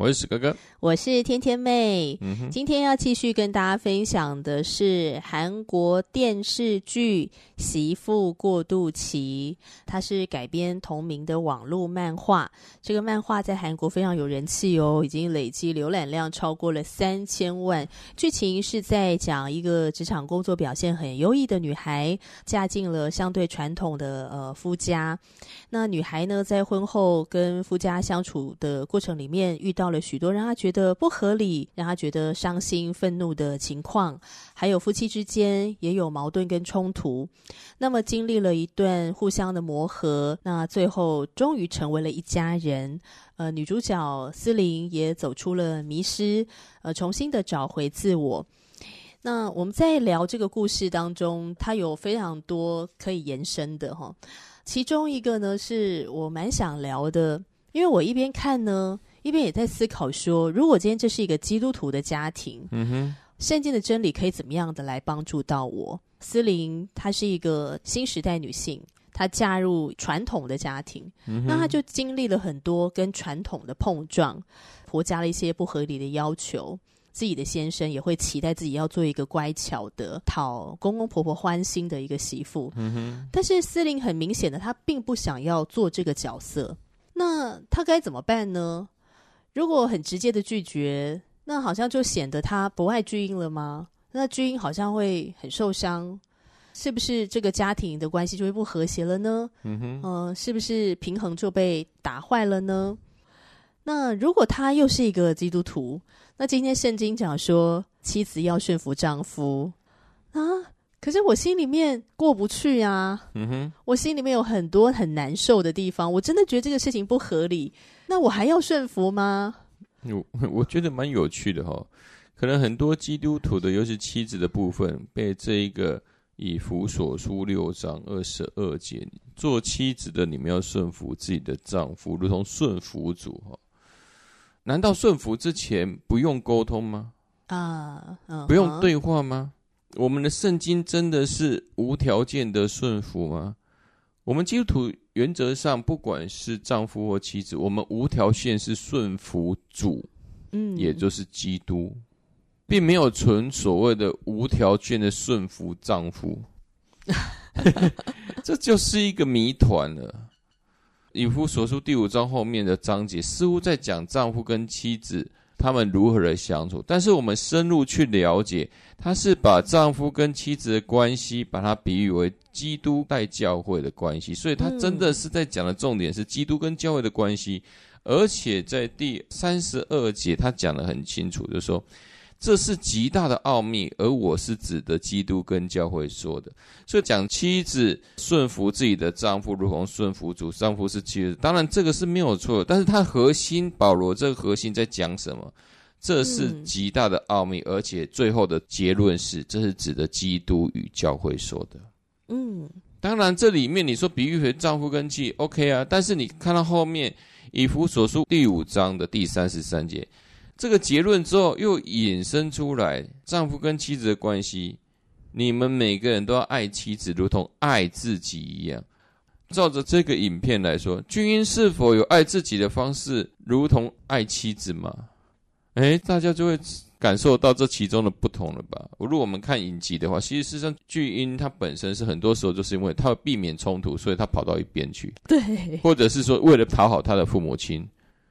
我是哥哥，我是天天妹。嗯，今天要继续跟大家分享的是韩国电视剧《媳妇过渡期》，它是改编同名的网络漫画。这个漫画在韩国非常有人气哦，已经累计浏览量超过了三千万。剧情是在讲一个职场工作表现很优异的女孩，嫁进了相对传统的呃夫家。那女孩呢，在婚后跟夫家相处的过程里面，遇到了许多让她觉觉得不合理、让他觉得伤心、愤怒的情况，还有夫妻之间也有矛盾跟冲突。那么经历了一段互相的磨合，那最后终于成为了一家人。呃，女主角思玲也走出了迷失，呃，重新的找回自我。那我们在聊这个故事当中，它有非常多可以延伸的哈。其中一个呢，是我蛮想聊的，因为我一边看呢，一边也在思考说，如果今天这是一个基督徒的家庭，嗯哼，圣经的真理可以怎么样的来帮助到我？思玲她是一个新时代女性，她嫁入传统的家庭，嗯，那她就经历了很多跟传统的碰撞，婆家的一些不合理的要求。自己的先生也会期待自己要做一个乖巧的、讨公公婆婆欢心的一个媳妇。嗯哼。但是思玲很明显的，她并不想要做这个角色。那她该怎么办呢？如果很直接的拒绝，那好像就显得他不爱巨婴了吗？那巨婴好像会很受伤，是不是这个家庭的关系就会不和谐了呢？嗯哼。呃，是不是平衡就被打坏了呢？那如果他又是一个基督徒？那今天圣经讲说，妻子要顺服丈夫啊，可是我心里面过不去啊。嗯哼，我心里面有很多很难受的地方，我真的觉得这个事情不合理。那我还要顺服吗？我 我觉得蛮有趣的哈，可能很多基督徒的，尤其妻子的部分，被这一个以弗所书六章二十二节，做妻子的你们要顺服自己的丈夫，如同顺服主哈。难道顺服之前不用沟通吗？啊，不用对话吗？我们的圣经真的是无条件的顺服吗？我们基督徒原则上，不管是丈夫或妻子，我们无条件是顺服主，嗯，也就是基督，并没有存所谓的无条件的顺服丈夫，这就是一个谜团了。以弗所书第五章后面的章节，似乎在讲丈夫跟妻子他们如何的相处。但是我们深入去了解，他是把丈夫跟妻子的关系，把它比喻为基督带教会的关系。所以他真的是在讲的重点是基督跟教会的关系。而且在第三十二节，他讲得很清楚，就说。这是极大的奥秘，而我是指的基督跟教会说的，所以讲妻子顺服自己的丈夫，如同顺服主。丈夫是妻子，当然这个是没有错的，但是它核心，保罗这个核心在讲什么？这是极大的奥秘，而且最后的结论是，这是指的基督与教会说的。嗯，当然这里面你说比喻为丈夫跟妻，OK 啊，但是你看到后面以弗所书第五章的第三十三节。这个结论之后，又引申出来丈夫跟妻子的关系。你们每个人都要爱妻子，如同爱自己一样。照着这个影片来说，巨婴是否有爱自己的方式，如同爱妻子吗？诶，大家就会感受到这其中的不同了吧？如果我们看影集的话，其实事实上巨婴他本身是很多时候就是因为他要避免冲突，所以他跑到一边去。对，或者是说为了讨好他的父母亲。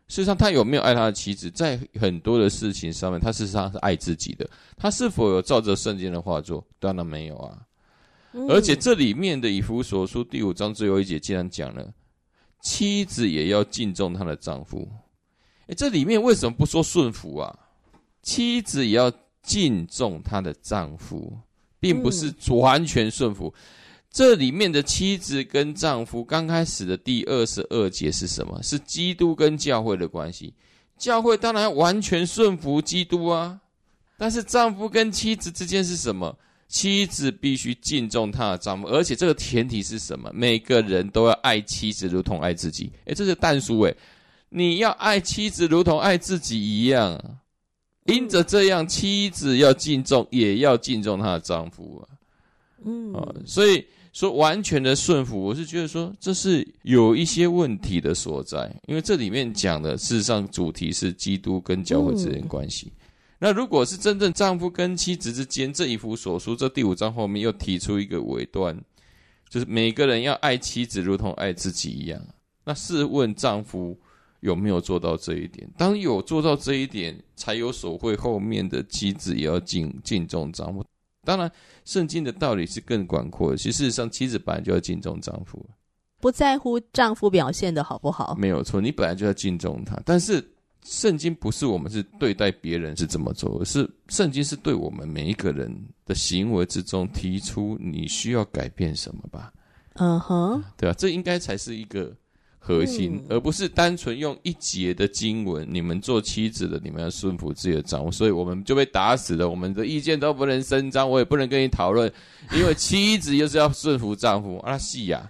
事实上，他有没有爱他的妻子，在很多的事情上面，他事实上是爱自己的。他是否有照着圣经的话做？当然没有啊。而且这里面的以弗所书第五章最后一节竟然讲了，妻子也要敬重她的丈夫。诶，这里面为什么不说顺服啊？妻子也要敬重她的丈夫，并不是完全顺服。嗯、这里面的妻子跟丈夫刚开始的第二十二节是什么？是基督跟教会的关系。教会当然要完全顺服基督啊，但是丈夫跟妻子之间是什么？妻子必须敬重她的丈夫，而且这个前提是什么？每个人都要爱妻子如同爱自己。诶，这是但书诶，你要爱妻子如同爱自己一样。因着这样，妻子要敬重，也要敬重她的丈夫啊。嗯，啊，所以说完全的顺服，我是觉得说这是有一些问题的所在，因为这里面讲的事实上主题是基督跟教会之间关系。嗯那如果是真正丈夫跟妻子之间，这一幅所书这第五章后面又提出一个尾段，就是每个人要爱妻子如同爱自己一样。那试问丈夫有没有做到这一点？当有做到这一点，才有所谓后面的妻子也要敬敬重丈夫。当然，圣经的道理是更广阔的。其实事实上，妻子本来就要敬重丈夫，不在乎丈夫表现的好不好。没有错，你本来就要敬重他，但是。圣经不是我们是对待别人是这么做，是圣经是对我们每一个人的行为之中提出你需要改变什么吧？嗯哼，对吧？这应该才是一个核心，嗯、而不是单纯用一节的经文。你们做妻子的，你们要顺服自己的丈夫，所以我们就被打死了。我们的意见都不能伸张，我也不能跟你讨论，因为妻子就是要顺服丈夫。阿西亚。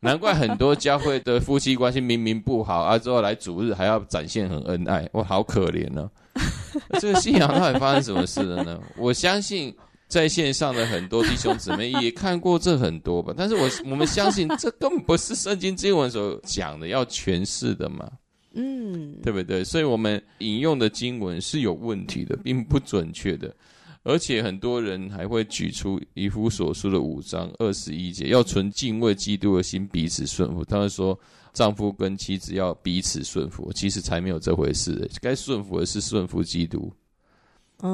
难怪很多教会的夫妻关系明明不好啊，之后来主日还要展现很恩爱，我好可怜呢、啊。这个信仰到底发生什么事了呢？我相信在线上的很多弟兄姊妹也看过这很多吧，但是我我们相信 这根本不是圣经经文所讲的要诠释的嘛，嗯，对不对？所以我们引用的经文是有问题的，并不准确的。而且很多人还会举出以弗所书的五章二十一节，要存敬畏基督的心，彼此顺服。他们说，丈夫跟妻子要彼此顺服，其实才没有这回事。该顺服的是顺服基督，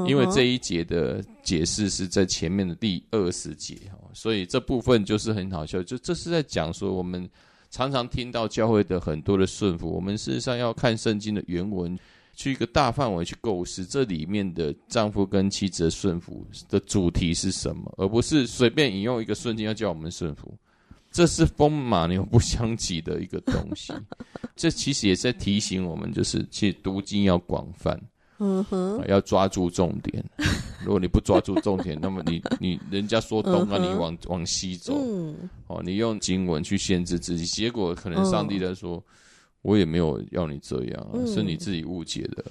因为这一节的解释是在前面的第二十节，所以这部分就是很好笑。就这是在讲说，我们常常听到教会的很多的顺服，我们事实上要看圣经的原文。去一个大范围去构思这里面的丈夫跟妻子的顺服的主题是什么，而不是随便引用一个圣经要叫我们顺服，这是风马牛不相及的一个东西。这其实也在提醒我们，就是其实读经要广泛，嗯哼，要抓住重点。如果你不抓住重点，那么你你人家说东，那你往往西走，嗯哦，你用经文去限制自己，结果可能上帝在说。我也没有要你这样是你自己误解的。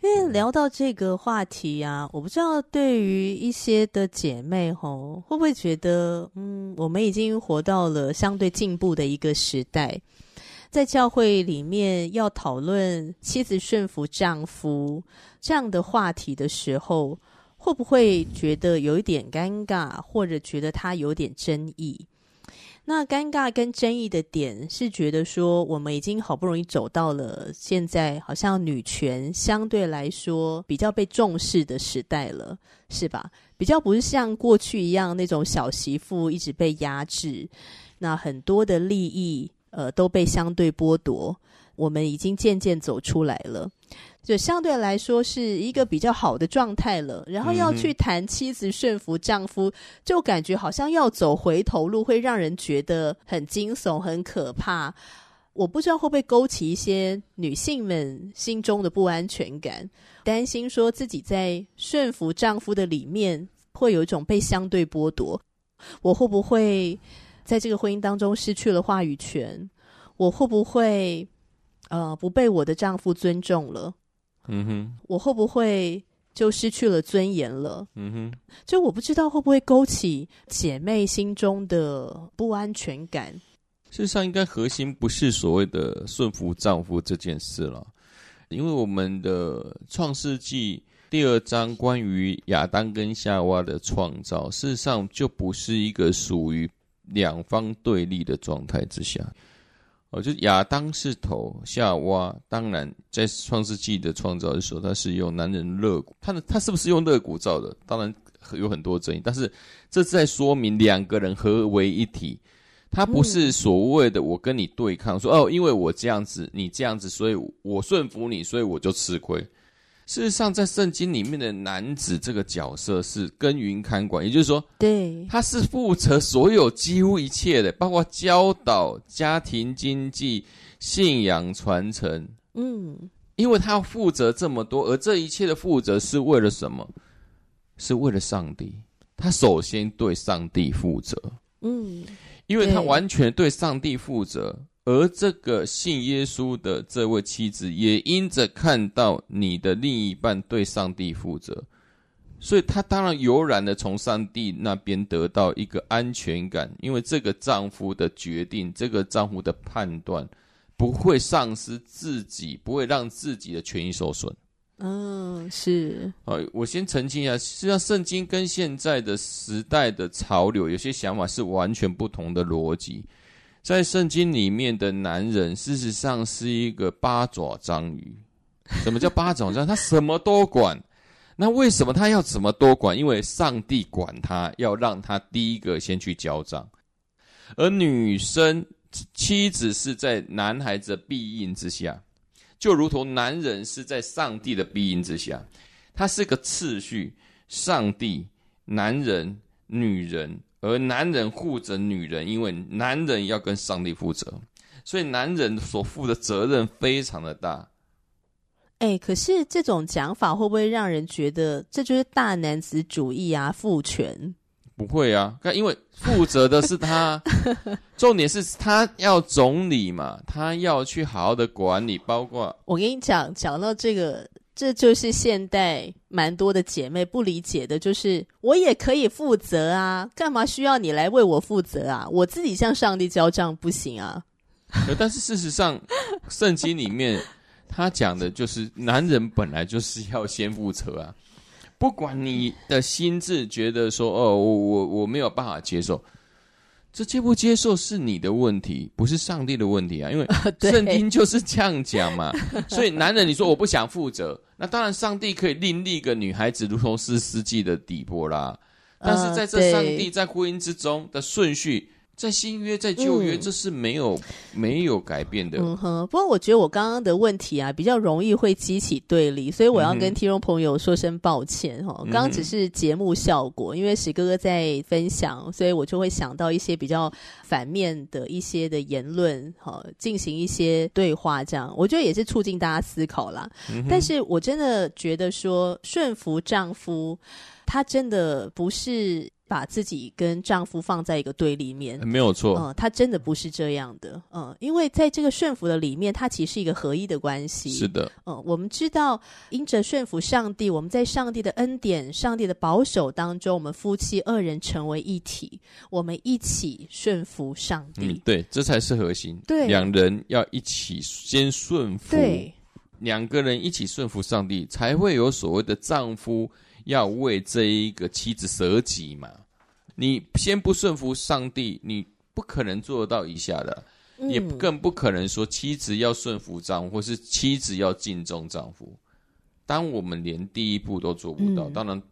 因为聊到这个话题啊，我不知道对于一些的姐妹吼，会不会觉得，嗯，我们已经活到了相对进步的一个时代，在教会里面要讨论妻子顺服丈夫这样的话题的时候，会不会觉得有一点尴尬，或者觉得它有点争议？那尴尬跟争议的点是觉得说，我们已经好不容易走到了现在，好像女权相对来说比较被重视的时代了，是吧？比较不是像过去一样那种小媳妇一直被压制，那很多的利益呃都被相对剥夺，我们已经渐渐走出来了。就相对来说是一个比较好的状态了，然后要去谈妻子顺服丈夫，就感觉好像要走回头路，会让人觉得很惊悚、很可怕。我不知道会不会勾起一些女性们心中的不安全感，担心说自己在顺服丈夫的里面会有一种被相对剥夺。我会不会在这个婚姻当中失去了话语权？我会不会呃不被我的丈夫尊重了？嗯哼，我会不会就失去了尊严了？嗯哼，就我不知道会不会勾起姐妹心中的不安全感。事实上，应该核心不是所谓的顺服丈夫这件事了，因为我们的创世纪第二章关于亚当跟夏娃的创造，事实上就不是一个属于两方对立的状态之下。哦，就亚当是头，夏娃当然在创世纪的创造的时候，他是用男人肋骨，他的他是不是用肋骨造的？当然有很多争议，但是这是在说明两个人合为一体，他不是所谓的我跟你对抗，说哦，因为我这样子，你这样子，所以我顺服你，所以我就吃亏。事实上，在圣经里面的男子这个角色是耕耘看管，也就是说，对，他是负责所有几乎一切的，包括教导、家庭经济、信仰传承。嗯，因为他要负责这么多，而这一切的负责是为了什么？是为了上帝。他首先对上帝负责。嗯，因为他完全对上帝负责。而这个信耶稣的这位妻子，也因着看到你的另一半对上帝负责，所以她当然悠然的从上帝那边得到一个安全感，因为这个丈夫的决定，这个丈夫的判断，不会丧失自己，不会让自己的权益受损。嗯，是。呃，我先澄清一下，实际上圣经跟现在的时代的潮流，有些想法是完全不同的逻辑。在圣经里面的男人，事实上是一个八爪章鱼。什么叫八爪章？他什么都管。那为什么他要什么都管？因为上帝管他，要让他第一个先去交账。而女生妻子是在男孩子的庇荫之下，就如同男人是在上帝的庇荫之下。他是个次序：上帝、男人、女人。而男人护着女人，因为男人要跟上帝负责，所以男人所负的责任非常的大。哎、欸，可是这种讲法会不会让人觉得这就是大男子主义啊？父权？不会啊，因为负责的是他，重点是他要总理嘛，他要去好好的管理，包括我跟你讲，讲到这个。这就是现代蛮多的姐妹不理解的，就是我也可以负责啊，干嘛需要你来为我负责啊？我自己向上帝交账不行啊？但是事实上，圣经里面他讲的就是男人本来就是要先负责啊，不管你的心智觉得说哦，我我我没有办法接受。这接不接受是你的问题，不是上帝的问题啊！因为 圣经就是这样讲嘛。所以男人，你说我不想负责，那当然上帝可以另立一个女孩子，如同是世纪的底波啦。但是在这上帝在婚姻之中的顺序。在新约，在旧约，这是没有、嗯、没有改变的。嗯哼，不过我觉得我刚刚的问题啊，比较容易会激起对立，所以我要跟听众朋友说声抱歉哈。刚、嗯、刚只是节目效果，因为史哥哥在分享，所以我就会想到一些比较反面的一些的言论，哈，进行一些对话，这样我觉得也是促进大家思考啦。嗯、但是我真的觉得说顺服丈夫，他真的不是。把自己跟丈夫放在一个对立面，没有错。嗯，他真的不是这样的。嗯，因为在这个顺服的里面，它其实是一个合一的关系。是的。嗯，我们知道，因着顺服上帝，我们在上帝的恩典、上帝的保守当中，我们夫妻二人成为一体，我们一起顺服上帝。嗯，对，这才是核心。对，两人要一起先顺服。对，两个人一起顺服上帝，才会有所谓的丈夫。要为这一个妻子舍己嘛？你先不顺服上帝，你不可能做得到以下的，嗯、也更不可能说妻子要顺服丈夫，或是妻子要敬重丈夫。当我们连第一步都做不到，嗯、当然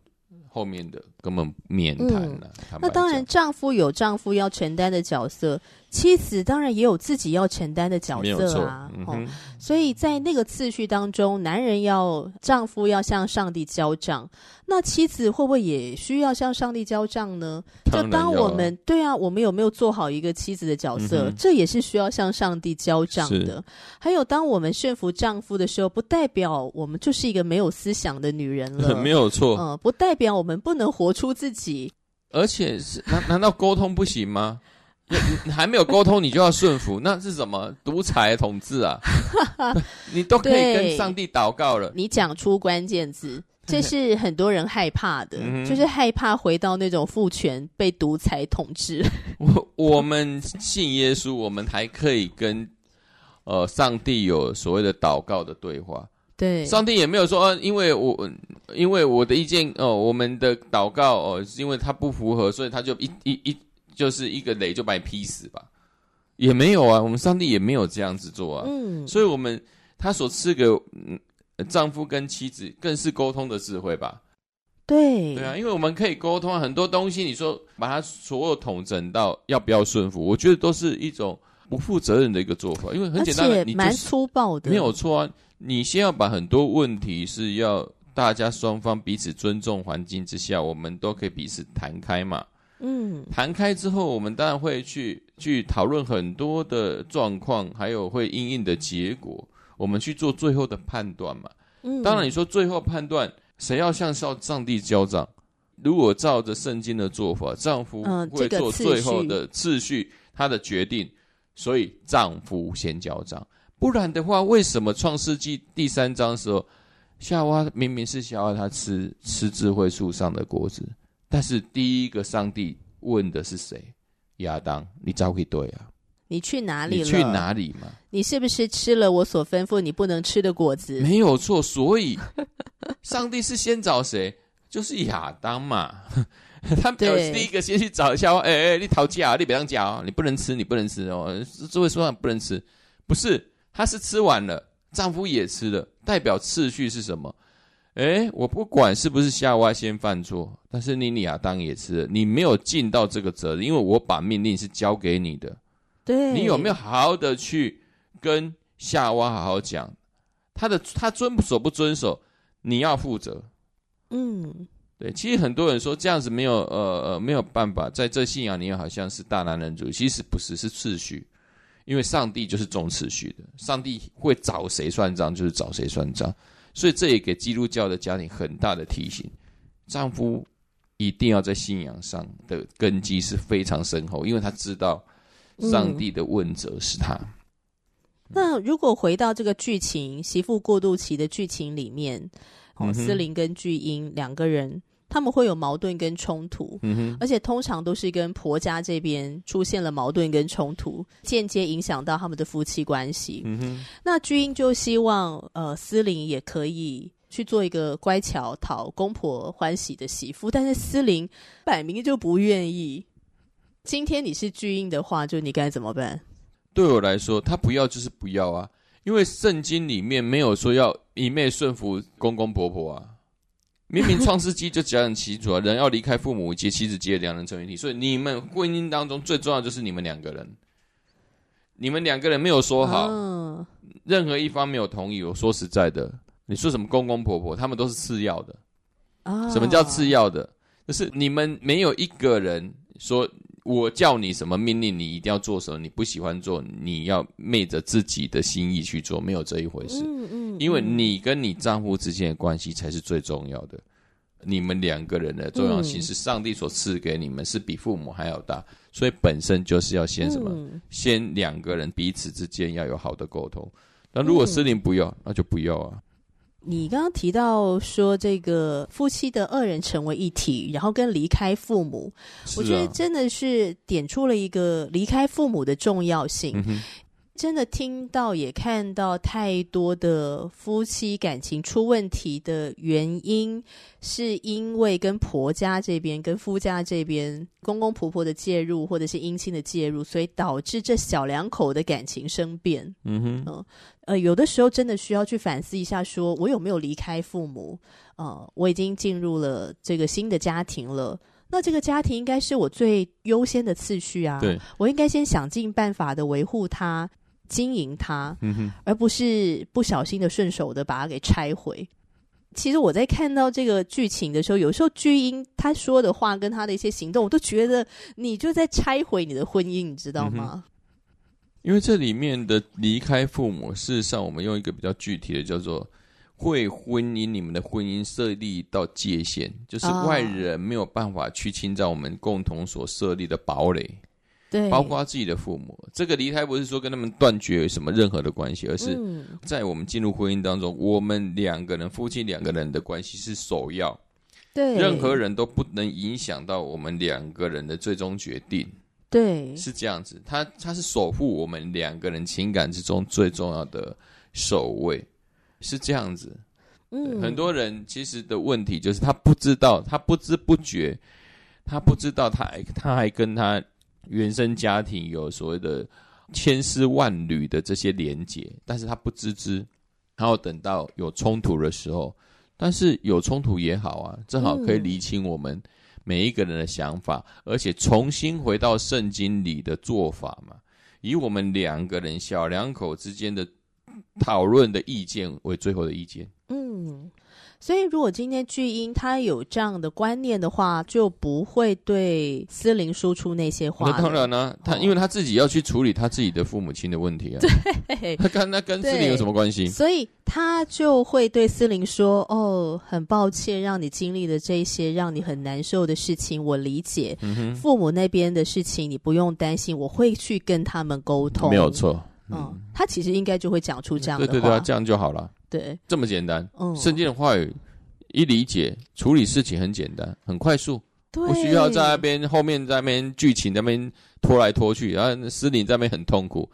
后面的根本免谈了。嗯、那当然，丈夫有丈夫要承担的角色。妻子当然也有自己要承担的角色啊，嗯哦、所以在那个次序当中，男人要丈夫要向上帝交账，那妻子会不会也需要向上帝交账呢？就当我们对啊，我们有没有做好一个妻子的角色，嗯、这也是需要向上帝交账的。还有，当我们驯服丈夫的时候，不代表我们就是一个没有思想的女人了，没有错，嗯，不代表我们不能活出自己，而且是难难道沟通不行吗？你还没有沟通，你就要顺服，那是什么独裁统治啊？你都可以跟上帝祷告了。你讲出关键字，这是很多人害怕的，就是害怕回到那种父权被独裁统治。我我们信耶稣，我们还可以跟呃上帝有所谓的祷告的对话。对，上帝也没有说，呃，因为我因为我的意见哦，我们的祷告哦，是因为他不符合，所以他就一一一。就是一个雷就把你劈死吧，也没有啊，我们上帝也没有这样子做啊，嗯，所以我们他所赐给嗯丈夫跟妻子更是沟通的智慧吧，对，对啊，因为我们可以沟通很多东西，你说把它所有统整到要不要顺服，我觉得都是一种不负责任的一个做法，因为很简单的，你蛮粗暴的，没有错啊。你先要把很多问题是要大家双方彼此尊重环境之下，我们都可以彼此谈开嘛。嗯，谈开之后，我们当然会去去讨论很多的状况，还有会因应的结果，我们去做最后的判断嘛。嗯，当然你说最后判断谁要向上上帝交账，如果照着圣经的做法，丈夫会做最后的次序，他的决定，所以丈夫先交账。不然的话，为什么创世纪第三章的时候，夏娃明明是夏娃她吃吃智慧树上的果子，但是第一个上帝问的是谁？亚当，你早可以对啊？你去哪里了？你去哪里嘛？你是不是吃了我所吩咐你不能吃的果子？没有错，所以上帝是先找谁？就是亚当嘛。他们第一个先去找夏娃，哎哎，你讨价，你别当家，你不能吃，你不能吃哦。智慧树上不能吃，不是。她是吃完了，丈夫也吃了，代表次序是什么？哎，我不管是不是夏娃先犯错，但是你亚当也吃了，你没有尽到这个责任，因为我把命令是交给你的。对，你有没有好好的去跟夏娃好好讲？他的他遵守不遵守，你要负责。嗯，对，其实很多人说这样子没有呃呃没有办法，在这信仰里面好像是大男人主义，其实不是，是次序。因为上帝就是重次序的，上帝会找谁算账就是找谁算账，所以这也给基督教的家庭很大的提醒：丈夫一定要在信仰上的根基是非常深厚，因为他知道上帝的问责是他。嗯。那如果回到这个剧情，媳妇过渡期的剧情里面，哦，斯玲跟巨婴两个人。他们会有矛盾跟冲突，而且通常都是跟婆家这边出现了矛盾跟冲突，间接影响到他们的夫妻关系。嗯哼，那巨婴就希望呃思玲也可以去做一个乖巧讨公婆欢喜的媳妇，但是思玲摆明就不愿意。今天你是巨婴的话，就你该怎么办？对我来说，他不要就是不要啊，因为圣经里面没有说要一昧顺服公公婆婆啊。明明创世纪就讲很清楚啊，人要离开父母，结妻子结两人成为一体。所以你们婚姻当中最重要就是你们两个人，你们两个人没有说好，任何一方没有同意。我说实在的，你说什么公公婆婆，他们都是次要的。什么叫次要的？就是你们没有一个人说。我叫你什么命令，你一定要做什么。你不喜欢做，你要昧着自己的心意去做，没有这一回事。嗯嗯，因为你跟你丈夫之间的关系才是最重要的。你们两个人的重要性是上帝所赐给你们，是比父母还要大。所以本身就是要先什么？先两个人彼此之间要有好的沟通。那如果斯玲不要，那就不要啊。你刚刚提到说，这个夫妻的二人成为一体，然后跟离开父母，我觉得真的是点出了一个离开父母的重要性。嗯真的听到也看到太多的夫妻感情出问题的原因，是因为跟婆家这边、跟夫家这边公公婆婆的介入，或者是姻亲的介入，所以导致这小两口的感情生变。嗯哼，呃，呃，有的时候真的需要去反思一下，说我有没有离开父母？呃，我已经进入了这个新的家庭了，那这个家庭应该是我最优先的次序啊。对，我应该先想尽办法的维护它。经营它，而不是不小心的顺手的把它给拆毁。其实我在看到这个剧情的时候，有时候巨婴他说的话跟他的一些行动，我都觉得你就在拆毁你的婚姻，你知道吗？因为这里面的离开父母，事实上我们用一个比较具体的叫做会婚姻，你们的婚姻设立到界限，就是外人没有办法去侵占我们共同所设立的堡垒。对，包括自己的父母，这个离开不是说跟他们断绝什么任何的关系，而是在我们进入婚姻当中，我们两个人夫妻两个人的关系是首要，对，任何人都不能影响到我们两个人的最终决定，对，是这样子，他他是守护我们两个人情感之中最重要的守卫，是这样子，嗯，很多人其实的问题就是他不知道，他不知不觉，他不知道他还他还跟他。原生家庭有所谓的千丝万缕的这些连结，但是他不自知，然后等到有冲突的时候，但是有冲突也好啊，正好可以厘清我们每一个人的想法，而且重新回到圣经里的做法嘛。以我们两个人小两口之间的讨论的意见为最后的意见。嗯。所以，如果今天巨婴他有这样的观念的话，就不会对思玲说出那些话。那当然呢、啊，他因为他自己要去处理他自己的父母亲的问题啊。对，他跟那跟思玲有什么关系？所以他就会对思玲说：“哦，很抱歉，让你经历的这些让你很难受的事情，我理解。父母那边的事情你不用担心，我会去跟他们沟通。没有错。嗯，嗯，他其实应该就会讲出这样的话。对对对，这样就好了。”对，这么简单。嗯，圣经的话语一理解，处理事情很简单，很快速，对，不需要在那边后面在那边剧情在那边拖来拖去，然后思玲在那边很痛苦，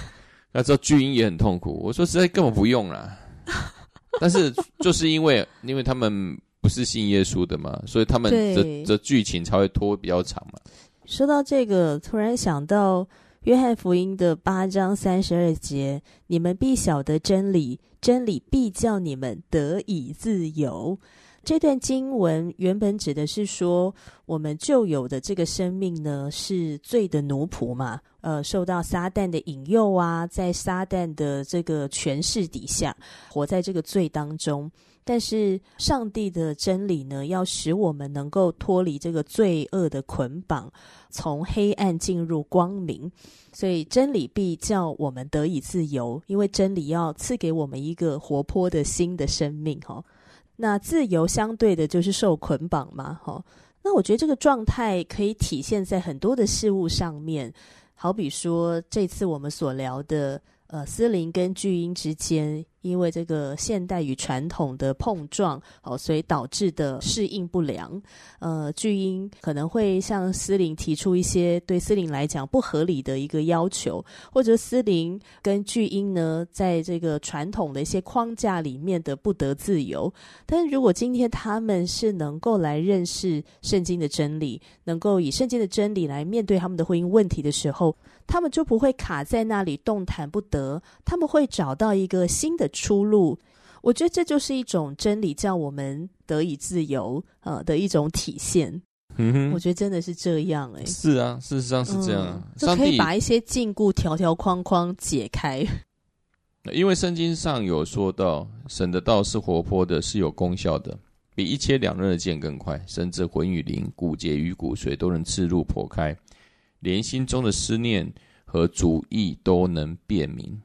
那之后巨婴也很痛苦。我说实在根本不用啦，但是就是因为因为他们不是信耶稣的嘛，所以他们的这剧情才会拖比较长嘛。说到这个，突然想到。约翰福音的八章三十二节，你们必晓得真理，真理必叫你们得以自由。这段经文原本指的是说，我们旧有的这个生命呢，是罪的奴仆嘛，呃，受到撒旦的引诱啊，在撒旦的这个权势底下，活在这个罪当中。但是上帝的真理呢，要使我们能够脱离这个罪恶的捆绑，从黑暗进入光明。所以真理必叫我们得以自由，因为真理要赐给我们一个活泼的新的生命。哈，那自由相对的就是受捆绑嘛。哈，那我觉得这个状态可以体现在很多的事物上面，好比说这次我们所聊的，呃，思林跟巨婴之间。因为这个现代与传统的碰撞，哦，所以导致的适应不良。呃，巨婴可能会向思玲提出一些对思玲来讲不合理的一个要求，或者思玲跟巨婴呢，在这个传统的一些框架里面的不得自由。但是如果今天他们是能够来认识圣经的真理，能够以圣经的真理来面对他们的婚姻问题的时候，他们就不会卡在那里动弹不得，他们会找到一个新的出路，我觉得这就是一种真理，叫我们得以自由啊、呃、的一种体现。嗯哼，我觉得真的是这样哎、欸。是啊，事实上是这样，嗯、就可以把一些禁锢条条框框解开。因为圣经上有说到，神的道是活泼的，是有功效的，比一切两刃的剑更快，甚至魂与灵、骨节与骨髓都能刺入破开，连心中的思念和主意都能辨明。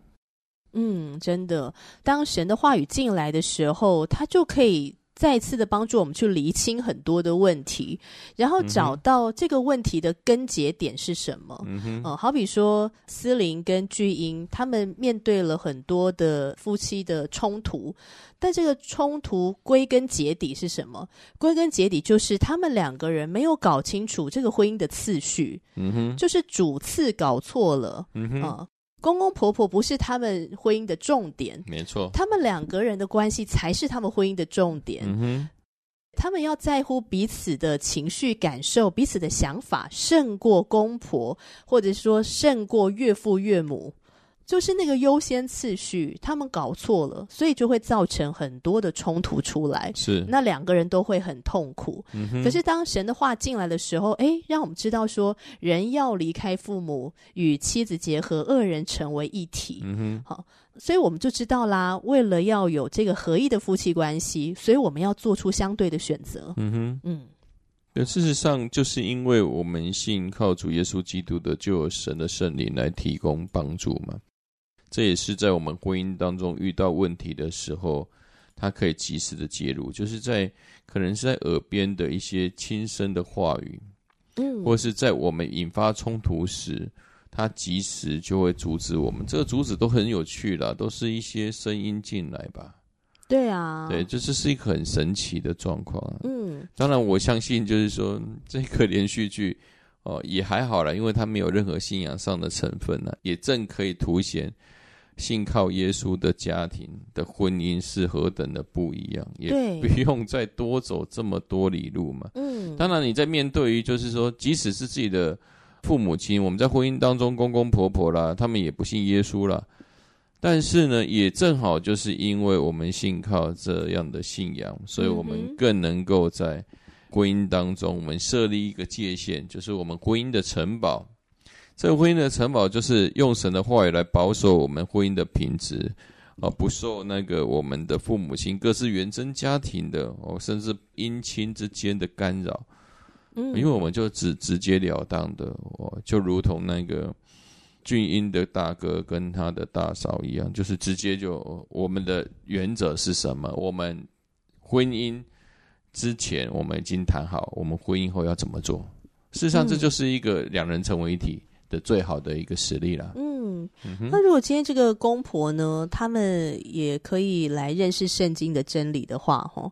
嗯，真的，当神的话语进来的时候，他就可以再次的帮助我们去厘清很多的问题，然后找到这个问题的根结点是什么。嗯好比说思林跟巨婴，他们面对了很多的夫妻的冲突，但这个冲突归根结底是什么？归根结底就是他们两个人没有搞清楚这个婚姻的次序。嗯哼，就是主次搞错了。嗯哼。呃公公婆婆不是他们婚姻的重点，没错，他们两个人的关系才是他们婚姻的重点。嗯哼，他们要在乎彼此的情绪感受、彼此的想法，胜过公婆，或者说胜过岳父岳母。就是那个优先次序，他们搞错了，所以就会造成很多的冲突出来。是，那两个人都会很痛苦。可是当神的话进来的时候，哎，让我们知道说，人要离开父母，与妻子结合，二人成为一体。嗯哼。好，所以我们就知道啦，为了要有这个合一的夫妻关系，所以我们要做出相对的选择。嗯哼。嗯。那事实上，就是因为我们信靠主耶稣基督的，就有神的圣灵来提供帮助嘛。这也是在我们婚姻当中遇到问题的时候，他可以及时的介入，就是在可能是在耳边的一些轻声的话语，嗯，或是在我们引发冲突时，他及时就会阻止我们。这个阻止都很有趣啦，都是一些声音进来吧？对啊，对，这是是一个很神奇的状况。嗯，当然我相信，就是说这个连续剧哦也还好啦，因为它没有任何信仰上的成分呢，也正可以凸显。信靠耶稣的家庭的婚姻是何等的不一样，也不用再多走这么多里路嘛。嗯，当然你在面对于就是说，即使是自己的父母亲，我们在婚姻当中公公婆婆啦，他们也不信耶稣啦。但是呢，也正好就是因为我们信靠这样的信仰，所以我们更能够在婚姻当中，我们设立一个界限，就是我们婚姻的城堡。这个婚姻的城堡就是用神的话语来保守我们婚姻的品质，啊，不受那个我们的父母亲各自原生家庭的哦，甚至姻亲之间的干扰。嗯，因为我们就直直截了当的哦，就如同那个俊英的大哥跟他的大嫂一样，就是直接就我们的原则是什么？我们婚姻之前我们已经谈好，我们婚姻后要怎么做？事实上，这就是一个两人成为一体的最好的一个实力了。嗯，那如果今天这个公婆呢，他们也可以来认识圣经的真理的话，吼。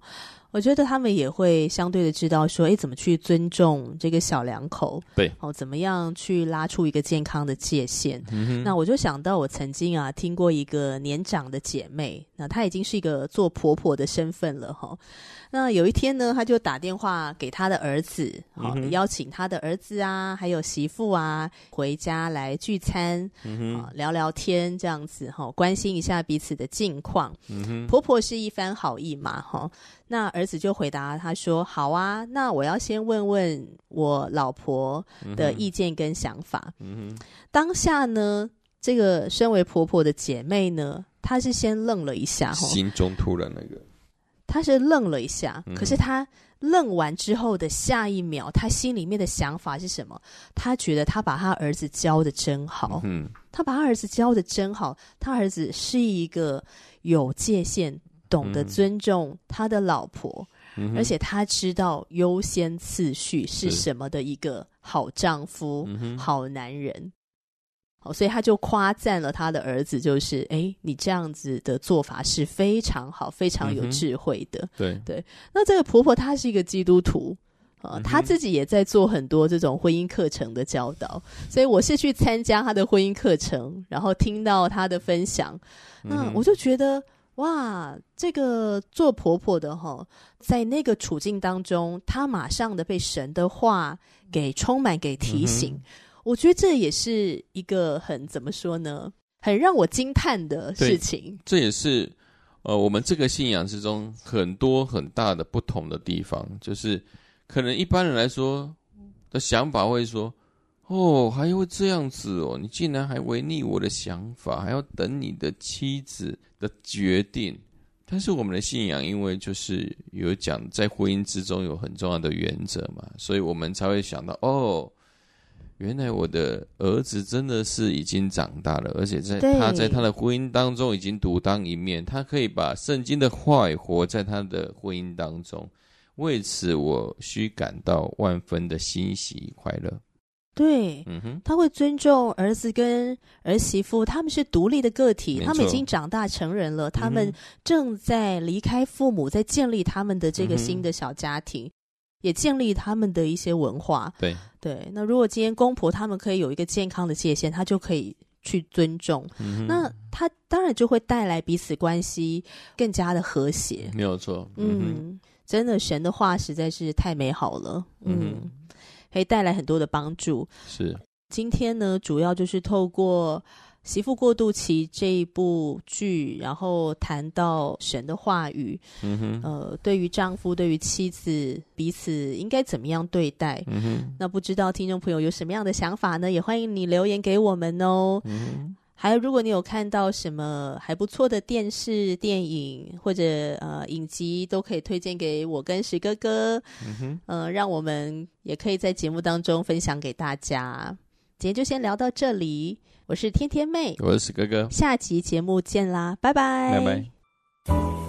我觉得他们也会相对的知道说，哎，怎么去尊重这个小两口？对，哦，怎么样去拉出一个健康的界限？那我就想到，我曾经啊听过一个年长的姐妹，那她已经是一个做婆婆的身份了，哈。那有一天呢，她就打电话给她的儿子，好、嗯、邀请她的儿子啊，还有媳妇啊回家来聚餐，嗯、聊聊天这样子哈，关心一下彼此的近况。嗯、婆婆是一番好意嘛，哈。那儿子就回答他说：“好啊，那我要先问问我老婆的意见跟想法。嗯”当下呢，这个身为婆婆的姐妹呢，她是先愣了一下，心中突然那个。她是愣了一下，可是她愣完之后的下一秒，她心里面的想法是什么？她觉得她把她儿子教的真好，嗯，他把她儿子教的真好。她儿子是一个有界限、懂得尊重他的老婆，嗯，而且他知道优先次序是什么的一个好丈夫、好男人。好，所以他就夸赞了他的儿子，就是哎，你这样子的做法是非常好，非常有智慧的。嗯、对。对，那这个婆婆她是一个基督徒啊、呃嗯，她自己也在做很多这种婚姻课程的教导，所以我是去参加她的婚姻课程，然后听到她的分享，那、嗯、我就觉得哇，这个做婆婆的哈，在那个处境当中，她马上的被神的话给充满，给提醒。嗯我觉得这也是一个很怎么说呢，很让我惊叹的事情。这也是呃，我们这个信仰之中很多很大的不同的地方，就是可能一般人来说的想法会说：“哦，还会这样子哦，你竟然还违逆我的想法，还要等你的妻子的决定。”但是我们的信仰，因为就是有讲在婚姻之中有很重要的原则嘛，所以我们才会想到哦。原来我的儿子真的是已经长大了，而且在他在他的婚姻当中已经独当一面，他可以把圣经的话语活在他的婚姻当中。为此，我需感到万分的欣喜快乐。对，嗯哼，他会尊重儿子跟儿媳妇，他们是独立的个体，他们已经长大成人了，他们正在离开父母，在建立他们的这个新的小家庭。嗯也建立他们的一些文化，对。对。那如果今天公婆他们可以有一个健康的界限，他就可以去尊重。嗯、那他当然就会带来彼此关系更加的和谐。没有错，嗯，嗯真的神的话实在是太美好了，嗯，嗯可以带来很多的帮助。是，今天呢，主要就是透过。媳妇过渡期这一部剧，然后谈到神的话语，嗯哼，呃，对于丈夫，对于妻子，彼此应该怎么样对待？嗯哼，那不知道听众朋友有什么样的想法呢？也欢迎你留言给我们哦。还有，如果你有看到什么还不错的电视、电影或者呃影集，都可以推荐给我跟石哥哥。嗯哼，呃，让我们也可以在节目当中分享给大家。今天就先聊到这里。我是天天妹，我是石哥哥，下集节目见啦，拜拜，拜拜。